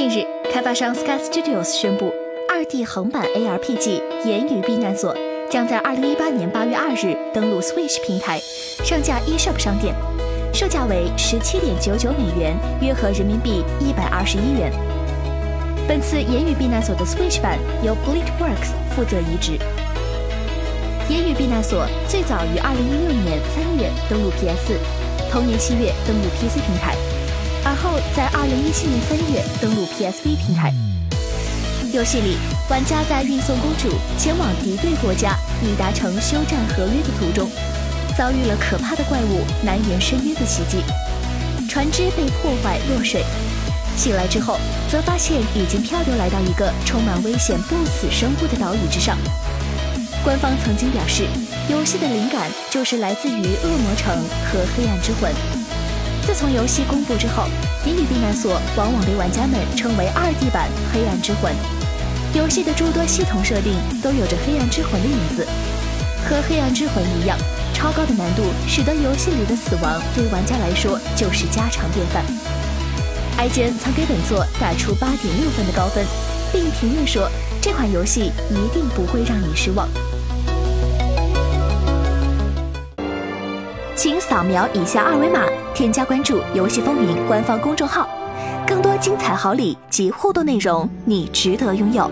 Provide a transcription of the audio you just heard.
近日，开发商 Sky Studios 宣布，2D 横版 ARPG《言语避难所》将在2018年8月2日登陆 Switch 平台，上架 eShop 商店，售价为17.99美元，约合人民币121元。本次《言语避难所》的 Switch 版由 Blitworks 负责移植。《言语避难所》最早于2016年3月登陆 PS，同年7月登陆 PC 平台。而后在二零一七年三月登陆 PSV 平台。游戏里，玩家在运送公主前往敌对国家以达成休战合约的途中，遭遇了可怕的怪物南辕深渊的袭击，船只被破坏落水。醒来之后，则发现已经漂流来到一个充满危险不死生物的岛屿之上。官方曾经表示，游戏的灵感就是来自于恶魔城和黑暗之魂。自从游戏公布之后，《迷你避难所》往往被玩家们称为二 D 版《黑暗之魂》。游戏的诸多系统设定都有着《黑暗之魂》的影子，和《黑暗之魂》一样，超高的难度使得游戏里的死亡对玩家来说就是家常便饭。IGN 曾给本作打出八点六分的高分，并评论说这款游戏一定不会让你失望。请扫描以下二维码，添加关注“游戏风云”官方公众号，更多精彩好礼及互动内容，你值得拥有。